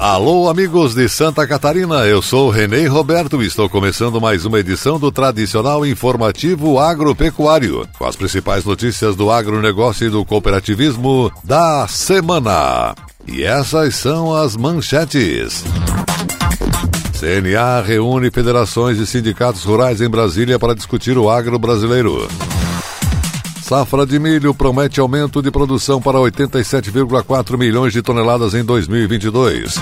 Alô, amigos de Santa Catarina, eu sou Renê Roberto e estou começando mais uma edição do tradicional informativo agropecuário, com as principais notícias do agronegócio e do cooperativismo da semana. E essas são as manchetes. CNA reúne federações e sindicatos rurais em Brasília para discutir o agro brasileiro. Safra de milho promete aumento de produção para 87,4 milhões de toneladas em 2022.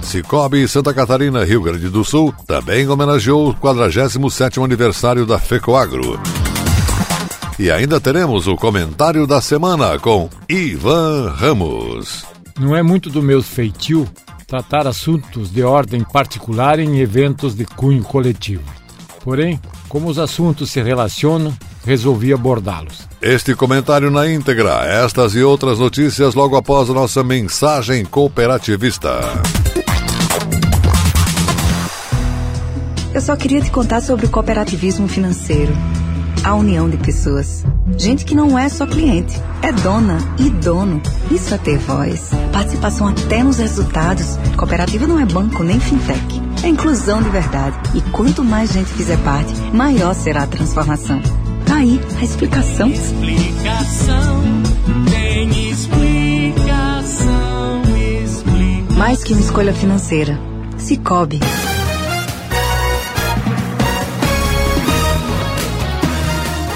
Cicobi Santa Catarina, Rio Grande do Sul, também homenageou o 47º aniversário da FECOAGRO. E ainda teremos o comentário da semana com Ivan Ramos. Não é muito do meu feitio tratar assuntos de ordem particular em eventos de cunho coletivo. Porém, como os assuntos se relacionam, resolvi abordá-los. Este comentário na íntegra, estas e outras notícias logo após a nossa mensagem cooperativista. Eu só queria te contar sobre o cooperativismo financeiro. A união de pessoas. Gente que não é só cliente, é dona e dono. Isso é ter voz. Participação até nos resultados. Cooperativa não é banco nem fintech. É inclusão de verdade. E quanto mais gente fizer parte, maior será a transformação. Tá aí a explicação. Explicação, tem explicação, explicação. Mais que uma escolha financeira. Cicobi.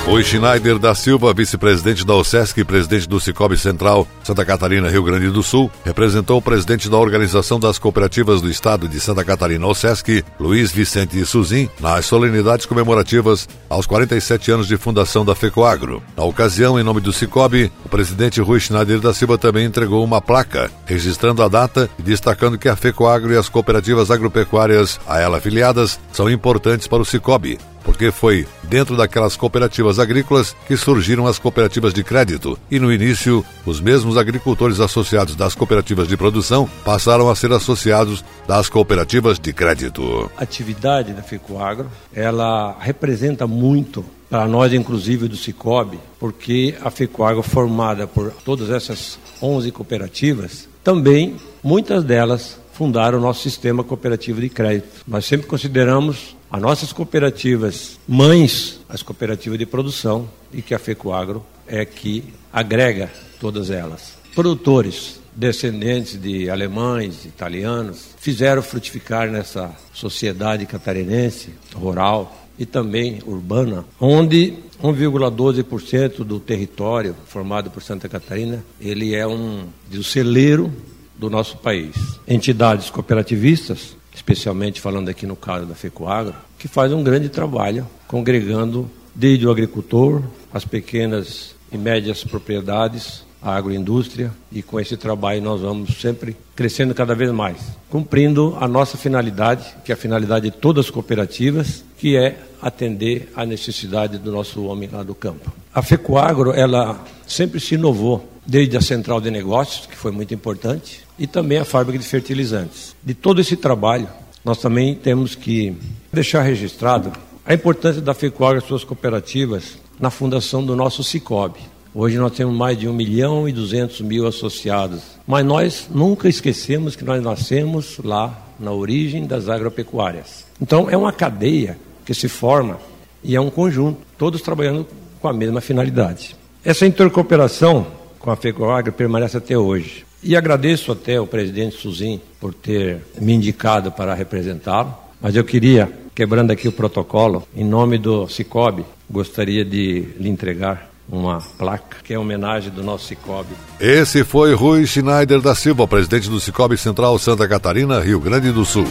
O Schneider da Silva, vice-presidente da OSESC e presidente do Cicobi Central, Santa Catarina, Rio Grande do Sul, representou o presidente da Organização das Cooperativas do Estado de Santa Catarina, OSESC, Luiz Vicente Suzin, nas solenidades comemorativas aos 47 anos de fundação da FECOAGRO. Na ocasião, em nome do Cicobi, o presidente Rui Schneider da Silva também entregou uma placa, registrando a data e destacando que a FECOAGRO e as cooperativas agropecuárias a ela afiliadas são importantes para o Cicobi, porque foi dentro daquelas cooperativas agrícolas que surgiram as cooperativas de crédito e no início os mesmos agricultores associados das cooperativas de produção passaram a ser associados das cooperativas de crédito. A atividade da FECOAGRO, ela representa muito para nós, inclusive do Cicobi, porque a FECOAGRO formada por todas essas 11 cooperativas, também muitas delas fundaram o nosso sistema cooperativo de crédito. Nós sempre consideramos as nossas cooperativas mães, as cooperativas de produção, e que a FECOAGRO é que agrega todas elas. Produtores, descendentes de alemães, italianos, fizeram frutificar nessa sociedade catarinense, rural e também urbana, onde 1,12% do território formado por Santa Catarina, ele é um, um celeiro do nosso país. Entidades cooperativistas especialmente falando aqui no caso da FECOAGRO, que faz um grande trabalho congregando desde o agricultor, as pequenas e médias propriedades, a agroindústria, e com esse trabalho nós vamos sempre crescendo cada vez mais, cumprindo a nossa finalidade, que é a finalidade de todas as cooperativas, que é atender à necessidade do nosso homem lá do campo. A FECOAGRO, ela sempre se inovou, desde a central de negócios, que foi muito importante, e também a fábrica de fertilizantes. De todo esse trabalho, nós também temos que deixar registrado a importância da FECOAGRO e suas cooperativas na fundação do nosso Cicobi. Hoje nós temos mais de 1 milhão e 200 mil associados. Mas nós nunca esquecemos que nós nascemos lá na origem das agropecuárias. Então é uma cadeia que se forma e é um conjunto, todos trabalhando com a mesma finalidade. Essa intercooperação com a FECOAGRO permanece até hoje. E agradeço até o presidente Suzin por ter me indicado para representá-lo, mas eu queria, quebrando aqui o protocolo, em nome do Cicobi, gostaria de lhe entregar uma placa que é homenagem do nosso Cicobi. Esse foi Rui Schneider da Silva, presidente do Cicobi Central Santa Catarina, Rio Grande do Sul.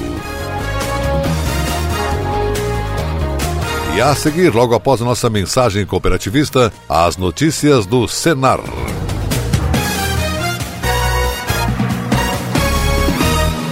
E a seguir, logo após a nossa mensagem cooperativista, as notícias do Senar.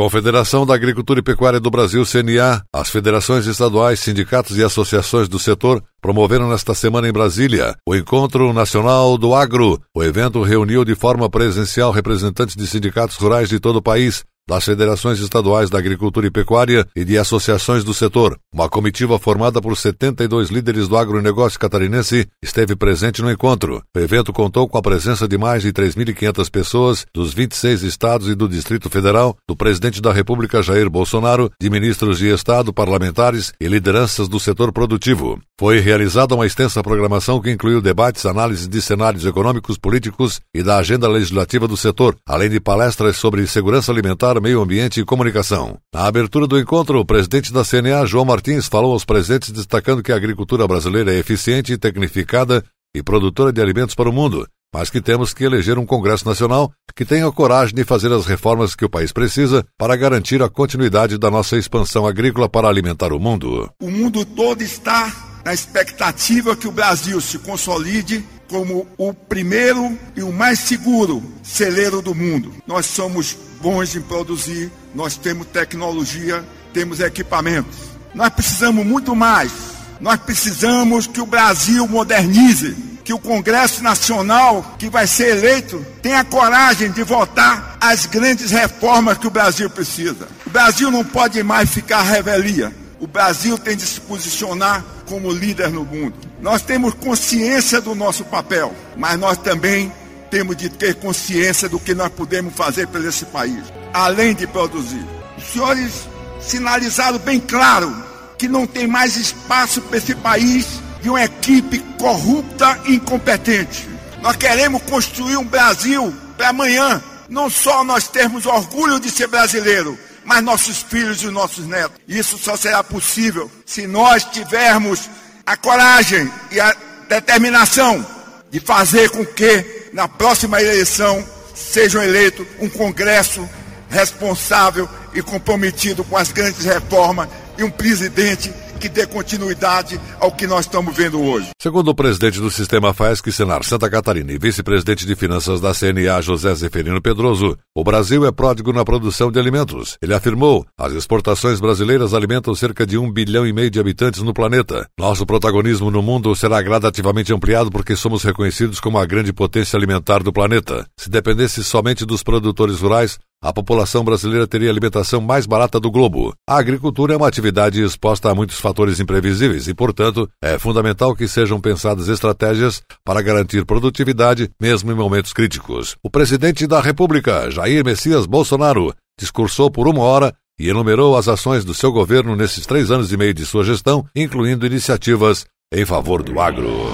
Confederação da Agricultura e Pecuária do Brasil, CNA, as federações estaduais, sindicatos e associações do setor promoveram nesta semana em Brasília o Encontro Nacional do Agro. O evento reuniu de forma presencial representantes de sindicatos rurais de todo o país, das federações estaduais da agricultura e pecuária e de associações do setor. Uma comitiva formada por 72 líderes do agronegócio catarinense esteve presente no encontro. O evento contou com a presença de mais de 3.500 pessoas dos 26 estados e do Distrito Federal, do presidente da República Jair Bolsonaro, de ministros de Estado, parlamentares e lideranças do setor produtivo. Foi realizada uma extensa programação que incluiu debates, análises de cenários econômicos, políticos e da agenda legislativa do setor, além de palestras sobre segurança alimentar, Meio Ambiente e Comunicação. Na abertura do encontro, o presidente da CNA, João Martins, falou aos presentes destacando que a agricultura brasileira é eficiente, tecnificada e produtora de alimentos para o mundo, mas que temos que eleger um Congresso Nacional que tenha coragem de fazer as reformas que o país precisa para garantir a continuidade da nossa expansão agrícola para alimentar o mundo. O mundo todo está na expectativa que o Brasil se consolide como o primeiro e o mais seguro celeiro do mundo. Nós somos bons em produzir, nós temos tecnologia, temos equipamentos. Nós precisamos muito mais. Nós precisamos que o Brasil modernize, que o Congresso Nacional, que vai ser eleito, tenha coragem de votar as grandes reformas que o Brasil precisa. O Brasil não pode mais ficar à revelia. O Brasil tem de se posicionar como líder no mundo. Nós temos consciência do nosso papel, mas nós também temos de ter consciência do que nós podemos fazer por esse país, além de produzir. Os senhores sinalizaram bem claro que não tem mais espaço para esse país de uma equipe corrupta e incompetente. Nós queremos construir um Brasil para amanhã. Não só nós termos orgulho de ser brasileiro, mas nossos filhos e nossos netos. Isso só será possível se nós tivermos a coragem e a determinação de fazer com que na próxima eleição sejam eleitos um Congresso responsável e comprometido com as grandes reformas e um presidente que dê continuidade ao que nós estamos vendo hoje. Segundo o presidente do Sistema FAESC, Senar Santa Catarina e vice-presidente de Finanças da CNA, José Zeferino Pedroso, o Brasil é pródigo na produção de alimentos. Ele afirmou, as exportações brasileiras alimentam cerca de um bilhão e meio de habitantes no planeta. Nosso protagonismo no mundo será gradativamente ampliado porque somos reconhecidos como a grande potência alimentar do planeta. Se dependesse somente dos produtores rurais, a população brasileira teria a alimentação mais barata do globo. A agricultura é uma atividade exposta a muitos fatores imprevisíveis e, portanto, é fundamental que sejam pensadas estratégias para garantir produtividade, mesmo em momentos críticos. O presidente da República, Jair Messias Bolsonaro, discursou por uma hora e enumerou as ações do seu governo nesses três anos e meio de sua gestão, incluindo iniciativas em favor do agro.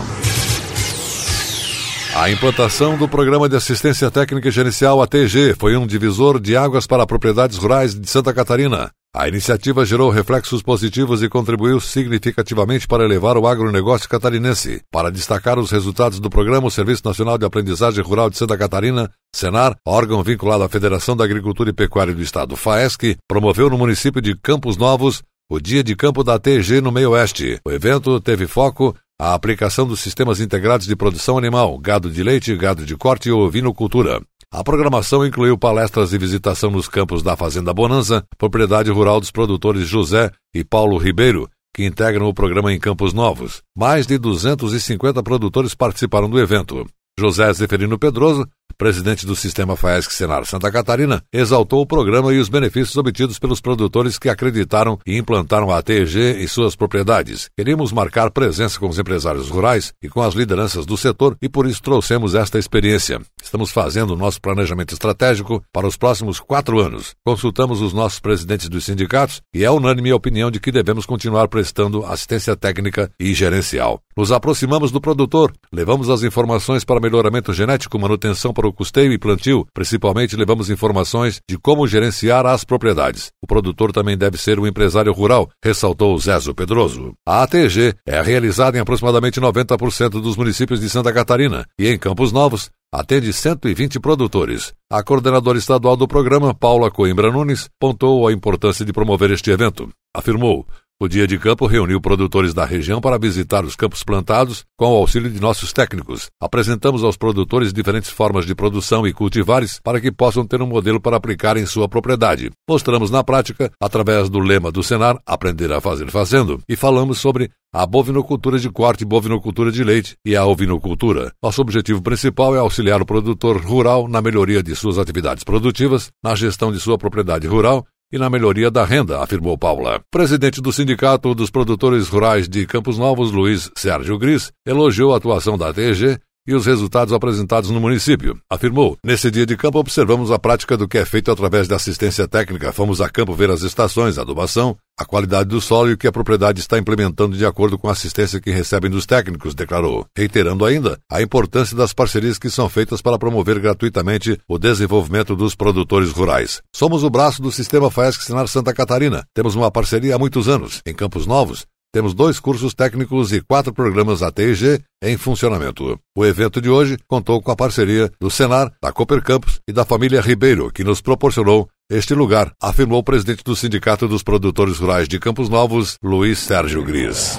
A implantação do Programa de Assistência Técnica Gerencial ATG foi um divisor de águas para propriedades rurais de Santa Catarina. A iniciativa gerou reflexos positivos e contribuiu significativamente para elevar o agronegócio catarinense. Para destacar os resultados do programa, o Serviço Nacional de Aprendizagem Rural de Santa Catarina, Senar, órgão vinculado à Federação da Agricultura e Pecuária do Estado, FAESC, promoveu no município de Campos Novos o Dia de Campo da ATG no Meio Oeste. O evento teve foco a aplicação dos sistemas integrados de produção animal, gado de leite, gado de corte e ovinocultura. A programação incluiu palestras e visitação nos campos da Fazenda Bonança, propriedade rural dos produtores José e Paulo Ribeiro, que integram o programa em Campos Novos. Mais de 250 produtores participaram do evento. José Zeferino Pedroso presidente do Sistema FAESC Senar Santa Catarina, exaltou o programa e os benefícios obtidos pelos produtores que acreditaram e implantaram a ATG em suas propriedades. Queríamos marcar presença com os empresários rurais e com as lideranças do setor e por isso trouxemos esta experiência. Estamos fazendo o nosso planejamento estratégico para os próximos quatro anos. Consultamos os nossos presidentes dos sindicatos e é unânime a opinião de que devemos continuar prestando assistência técnica e gerencial. Nos aproximamos do produtor, levamos as informações para melhoramento genético, manutenção para o custeio e plantio, principalmente levamos informações de como gerenciar as propriedades. O produtor também deve ser um empresário rural, ressaltou Zezo Pedroso. A ATG é realizada em aproximadamente 90% dos municípios de Santa Catarina e em Campos Novos atende 120 produtores. A coordenadora estadual do programa, Paula Coimbra Nunes, pontuou a importância de promover este evento. Afirmou: o Dia de Campo reuniu produtores da região para visitar os campos plantados com o auxílio de nossos técnicos. Apresentamos aos produtores diferentes formas de produção e cultivares para que possam ter um modelo para aplicar em sua propriedade. Mostramos na prática, através do lema do Senar, Aprender a Fazer Fazendo, e falamos sobre a bovinocultura de corte bovinocultura de leite e a ovinocultura. Nosso objetivo principal é auxiliar o produtor rural na melhoria de suas atividades produtivas, na gestão de sua propriedade rural e na melhoria da renda, afirmou Paula. Presidente do Sindicato dos Produtores Rurais de Campos Novos, Luiz Sérgio Gris, elogiou a atuação da ATG e os resultados apresentados no município. Afirmou: Nesse dia de campo, observamos a prática do que é feito através da assistência técnica. Fomos a campo ver as estações, a adubação, a qualidade do solo e o que a propriedade está implementando de acordo com a assistência que recebem dos técnicos, declarou. Reiterando ainda a importância das parcerias que são feitas para promover gratuitamente o desenvolvimento dos produtores rurais. Somos o braço do sistema FAESC Senar Santa Catarina. Temos uma parceria há muitos anos. Em Campos Novos, temos dois cursos técnicos e quatro programas ATG em funcionamento. O evento de hoje contou com a parceria do Senar, da Cooper Campus e da família Ribeiro, que nos proporcionou este lugar, afirmou o presidente do Sindicato dos Produtores Rurais de Campos Novos, Luiz Sérgio Gris.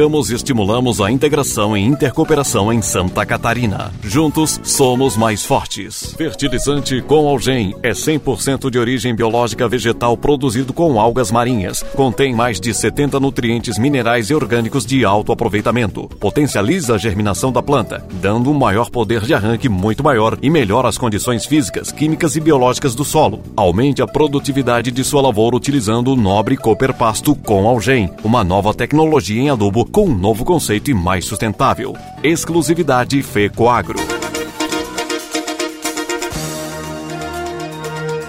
e estimulamos a integração e intercooperação em Santa Catarina. Juntos, somos mais fortes. Fertilizante com Algem é 100% de origem biológica vegetal produzido com algas marinhas. Contém mais de 70 nutrientes minerais e orgânicos de alto aproveitamento. Potencializa a germinação da planta, dando um maior poder de arranque muito maior e melhora as condições físicas, químicas e biológicas do solo. Aumente a produtividade de sua lavoura utilizando o nobre Cooper Pasto com Algem, uma nova tecnologia em adubo com um novo conceito e mais sustentável. Exclusividade FECOAGRO.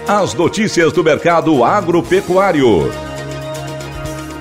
As notícias do mercado agropecuário.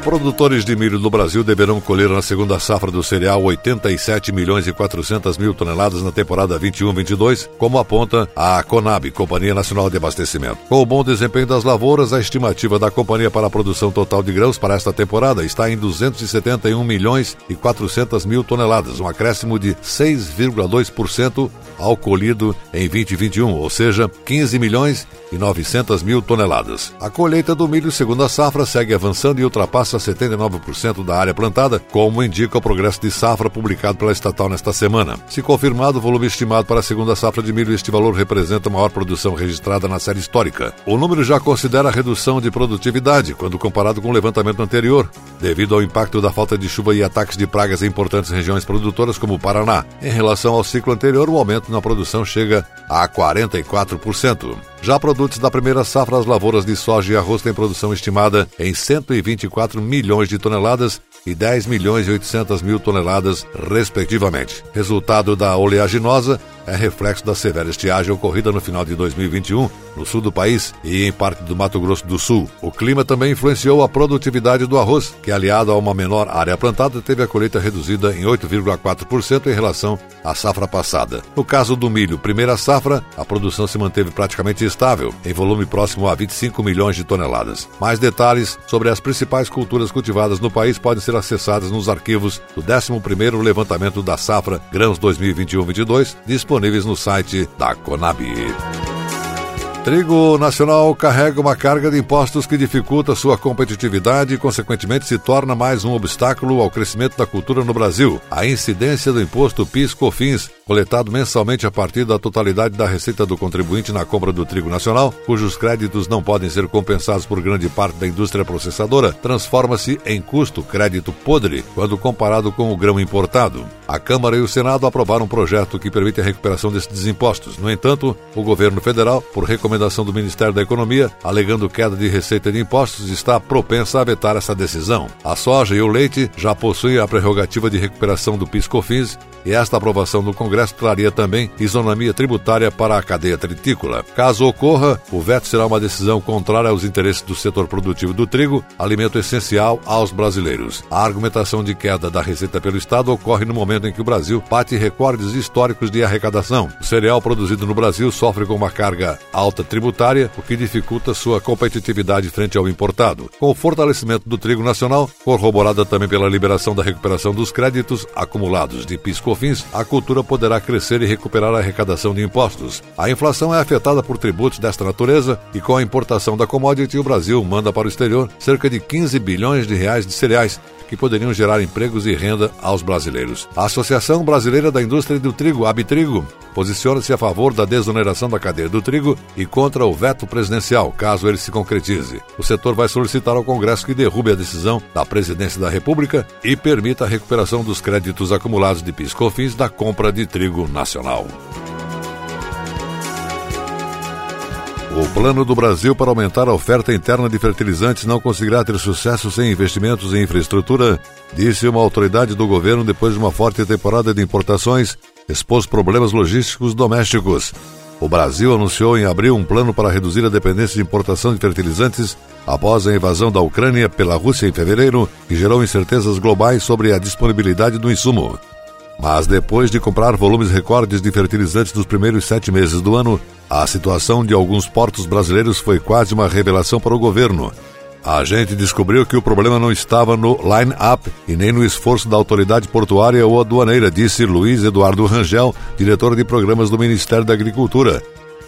Produtores de milho no Brasil deverão colher na segunda safra do cereal 87 milhões e 400 mil toneladas na temporada 21-22, como aponta a Conab, Companhia Nacional de Abastecimento. Com o bom desempenho das lavouras, a estimativa da companhia para a produção total de grãos para esta temporada está em 271 milhões e 400 mil toneladas, um acréscimo de 6,2% ao colhido em 2021, ou seja, 15 milhões e 900 mil toneladas. A colheita do milho segundo a safra segue avançando e ultrapassa 79% da área plantada, como indica o progresso de safra publicado pela estatal nesta semana. Se confirmado o volume estimado para a segunda safra de milho, este valor representa a maior produção registrada na série histórica. O número já considera a redução de produtividade quando comparado com o levantamento anterior, devido ao impacto da falta de chuva e ataques de pragas em importantes regiões produtoras como o Paraná. Em relação ao ciclo anterior, o aumento na produção chega a 44%. Já produtos da primeira safra, as lavouras de soja e arroz têm produção estimada em 124 milhões de toneladas e 10 milhões e 800 mil toneladas, respectivamente. Resultado da oleaginosa é reflexo da severa estiagem ocorrida no final de 2021 no sul do país e em parte do Mato Grosso do Sul. O clima também influenciou a produtividade do arroz, que aliado a uma menor área plantada teve a colheita reduzida em 8,4% em relação à safra passada. No caso do milho, primeira safra, a produção se manteve praticamente estável, em volume próximo a 25 milhões de toneladas. Mais detalhes sobre as principais culturas cultivadas no país podem ser acessados nos arquivos do 11º levantamento da safra grãos 2021-22, disponíveis no site da Conab. Trigo nacional carrega uma carga de impostos que dificulta sua competitividade e, consequentemente, se torna mais um obstáculo ao crescimento da cultura no Brasil. A incidência do imposto PIS/COFINS coletado mensalmente a partir da totalidade da receita do contribuinte na compra do trigo nacional, cujos créditos não podem ser compensados por grande parte da indústria processadora, transforma-se em custo crédito podre quando comparado com o grão importado. A Câmara e o Senado aprovaram um projeto que permite a recuperação desses impostos. No entanto, o governo federal, por recomendação do Ministério da Economia, alegando queda de receita de impostos, está propensa a vetar essa decisão. A soja e o leite já possuem a prerrogativa de recuperação do PIS/COFINS e esta aprovação do Congresso traria também isonomia tributária para a cadeia tritícola. Caso ocorra, o veto será uma decisão contrária aos interesses do setor produtivo do trigo, alimento essencial aos brasileiros. A argumentação de queda da receita pelo Estado ocorre no momento em que o Brasil bate recordes históricos de arrecadação. O cereal produzido no Brasil sofre com uma carga alta tributária, o que dificulta sua competitividade frente ao importado. Com o fortalecimento do trigo nacional, corroborada também pela liberação da recuperação dos créditos acumulados de pisco COFINS, a cultura poderá crescer e recuperar a arrecadação de impostos. A inflação é afetada por tributos desta natureza e com a importação da commodity, o Brasil manda para o exterior cerca de 15 bilhões de reais de cereais, que poderiam gerar empregos e renda aos brasileiros. A Associação Brasileira da Indústria do Trigo, Abitrigo, posiciona-se a favor da desoneração da cadeia do trigo e contra o veto presidencial, caso ele se concretize. O setor vai solicitar ao Congresso que derrube a decisão da Presidência da República e permita a recuperação dos créditos acumulados de PIS/COFINS da compra de trigo nacional. O plano do Brasil para aumentar a oferta interna de fertilizantes não conseguirá ter sucesso sem investimentos em infraestrutura, disse uma autoridade do governo depois de uma forte temporada de importações expôs problemas logísticos domésticos. O Brasil anunciou em abril um plano para reduzir a dependência de importação de fertilizantes após a invasão da Ucrânia pela Rússia em fevereiro, que gerou incertezas globais sobre a disponibilidade do insumo. Mas depois de comprar volumes recordes de fertilizantes nos primeiros sete meses do ano, a situação de alguns portos brasileiros foi quase uma revelação para o governo. A gente descobriu que o problema não estava no line-up e nem no esforço da autoridade portuária ou aduaneira, disse Luiz Eduardo Rangel, diretor de programas do Ministério da Agricultura.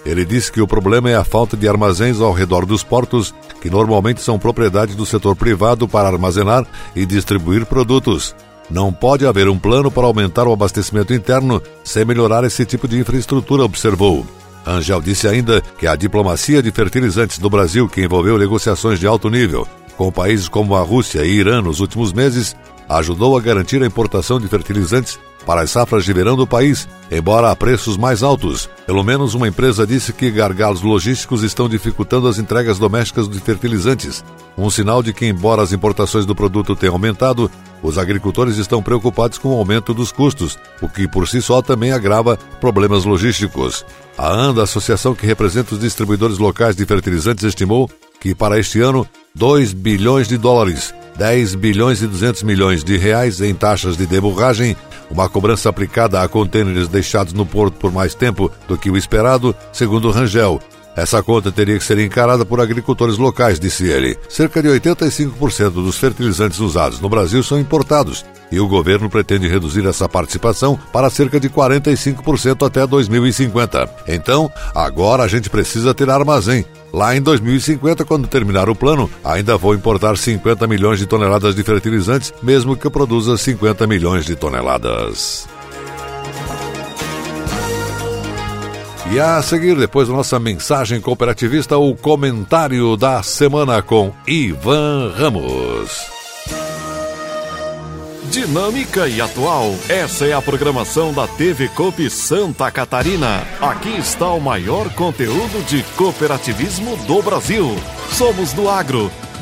Ele disse que o problema é a falta de armazéns ao redor dos portos, que normalmente são propriedade do setor privado para armazenar e distribuir produtos. Não pode haver um plano para aumentar o abastecimento interno sem melhorar esse tipo de infraestrutura, observou. Angel disse ainda que a diplomacia de fertilizantes do Brasil, que envolveu negociações de alto nível com países como a Rússia e Irã nos últimos meses, ajudou a garantir a importação de fertilizantes para as safras de verão do país, embora a preços mais altos. Pelo menos uma empresa disse que gargalos logísticos estão dificultando as entregas domésticas de fertilizantes, um sinal de que, embora as importações do produto tenham aumentado, os agricultores estão preocupados com o aumento dos custos, o que por si só também agrava problemas logísticos. A ANDA, associação que representa os distribuidores locais de fertilizantes, estimou que para este ano 2 bilhões de dólares 10 bilhões e 200 milhões de reais em taxas de deburragem, uma cobrança aplicada a contêineres deixados no porto por mais tempo do que o esperado, segundo Rangel, essa conta teria que ser encarada por agricultores locais, disse ele. Cerca de 85% dos fertilizantes usados no Brasil são importados e o governo pretende reduzir essa participação para cerca de 45% até 2050. Então, agora a gente precisa ter armazém. Lá em 2050, quando terminar o plano, ainda vou importar 50 milhões de toneladas de fertilizantes, mesmo que eu produza 50 milhões de toneladas. E a seguir, depois da nossa mensagem cooperativista, o comentário da semana com Ivan Ramos. Dinâmica e atual. Essa é a programação da TV Coop Santa Catarina. Aqui está o maior conteúdo de cooperativismo do Brasil. Somos do agro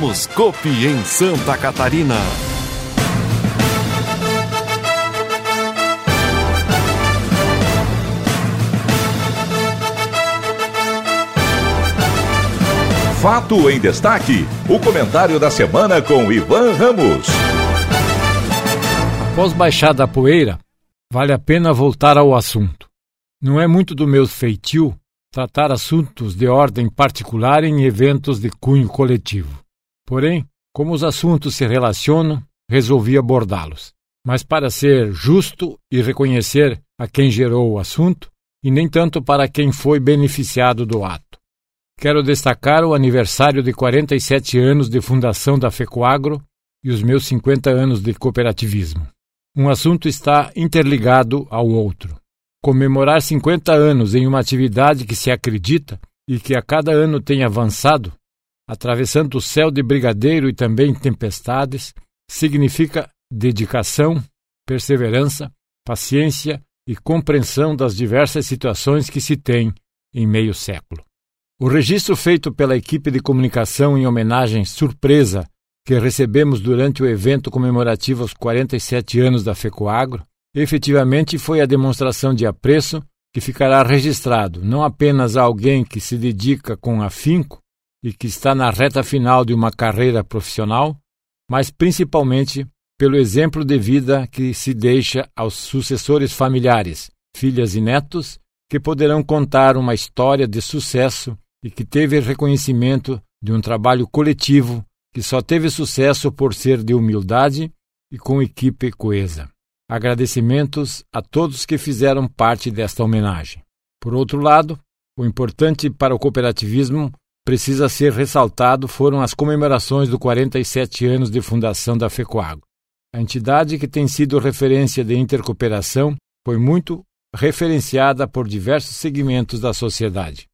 Somos Copi em Santa Catarina. Fato em destaque. O comentário da semana com Ivan Ramos. Após baixar da poeira, vale a pena voltar ao assunto. Não é muito do meu feitio tratar assuntos de ordem particular em eventos de cunho coletivo. Porém, como os assuntos se relacionam, resolvi abordá-los. Mas para ser justo e reconhecer a quem gerou o assunto, e nem tanto para quem foi beneficiado do ato. Quero destacar o aniversário de 47 anos de fundação da FECOAGRO e os meus 50 anos de cooperativismo. Um assunto está interligado ao outro. Comemorar 50 anos em uma atividade que se acredita e que a cada ano tem avançado atravessando o céu de brigadeiro e também tempestades, significa dedicação, perseverança, paciência e compreensão das diversas situações que se tem em meio século. O registro feito pela equipe de comunicação em homenagem surpresa que recebemos durante o evento comemorativo aos 47 anos da FECOAGRO, efetivamente foi a demonstração de apreço que ficará registrado não apenas a alguém que se dedica com afinco e que está na reta final de uma carreira profissional, mas principalmente pelo exemplo de vida que se deixa aos sucessores familiares, filhas e netos, que poderão contar uma história de sucesso e que teve reconhecimento de um trabalho coletivo que só teve sucesso por ser de humildade e com equipe coesa. Agradecimentos a todos que fizeram parte desta homenagem. Por outro lado, o importante para o cooperativismo precisa ser ressaltado foram as comemorações do 47 anos de fundação da FECOAGO. A entidade que tem sido referência de intercooperação foi muito referenciada por diversos segmentos da sociedade.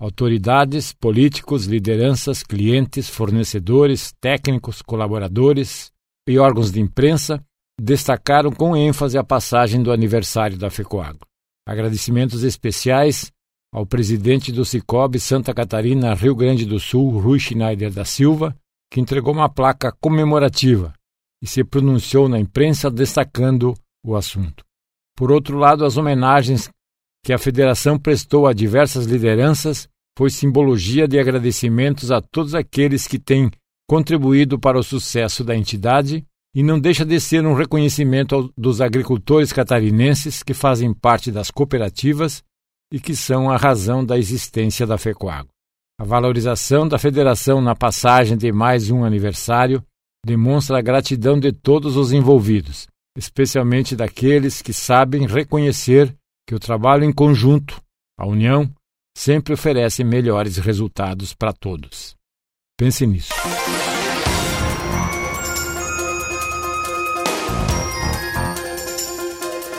Autoridades, políticos, lideranças, clientes, fornecedores, técnicos, colaboradores e órgãos de imprensa destacaram com ênfase a passagem do aniversário da FECOAGO. Agradecimentos especiais ao presidente do Cicobi Santa Catarina, Rio Grande do Sul, Rui Schneider da Silva, que entregou uma placa comemorativa e se pronunciou na imprensa destacando o assunto. Por outro lado, as homenagens que a federação prestou a diversas lideranças foi simbologia de agradecimentos a todos aqueles que têm contribuído para o sucesso da entidade e não deixa de ser um reconhecimento dos agricultores catarinenses que fazem parte das cooperativas e que são a razão da existência da FECOAGO. A valorização da federação na passagem de mais um aniversário demonstra a gratidão de todos os envolvidos, especialmente daqueles que sabem reconhecer que o trabalho em conjunto, a união, sempre oferece melhores resultados para todos. Pense nisso.